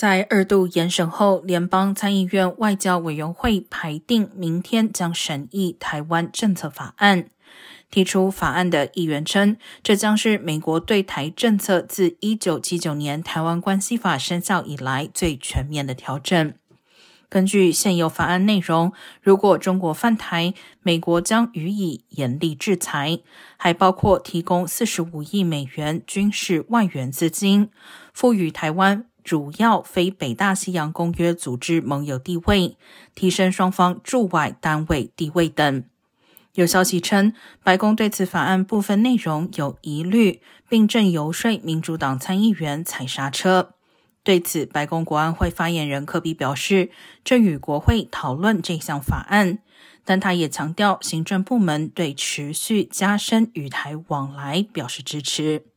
在二度延审后，联邦参议院外交委员会排定明天将审议台湾政策法案。提出法案的议员称，这将是美国对台政策自一九七九年《台湾关系法》生效以来最全面的调整。根据现有法案内容，如果中国犯台，美国将予以严厉制裁，还包括提供四十五亿美元军事外援资金，赋予台湾主要非北大西洋公约组织盟友地位，提升双方驻外单位地位等。有消息称，白宫对此法案部分内容有疑虑，并正游说民主党参议员踩刹车。对此，白宫国安会发言人科比表示，正与国会讨论这项法案，但他也强调，行政部门对持续加深与台往来表示支持。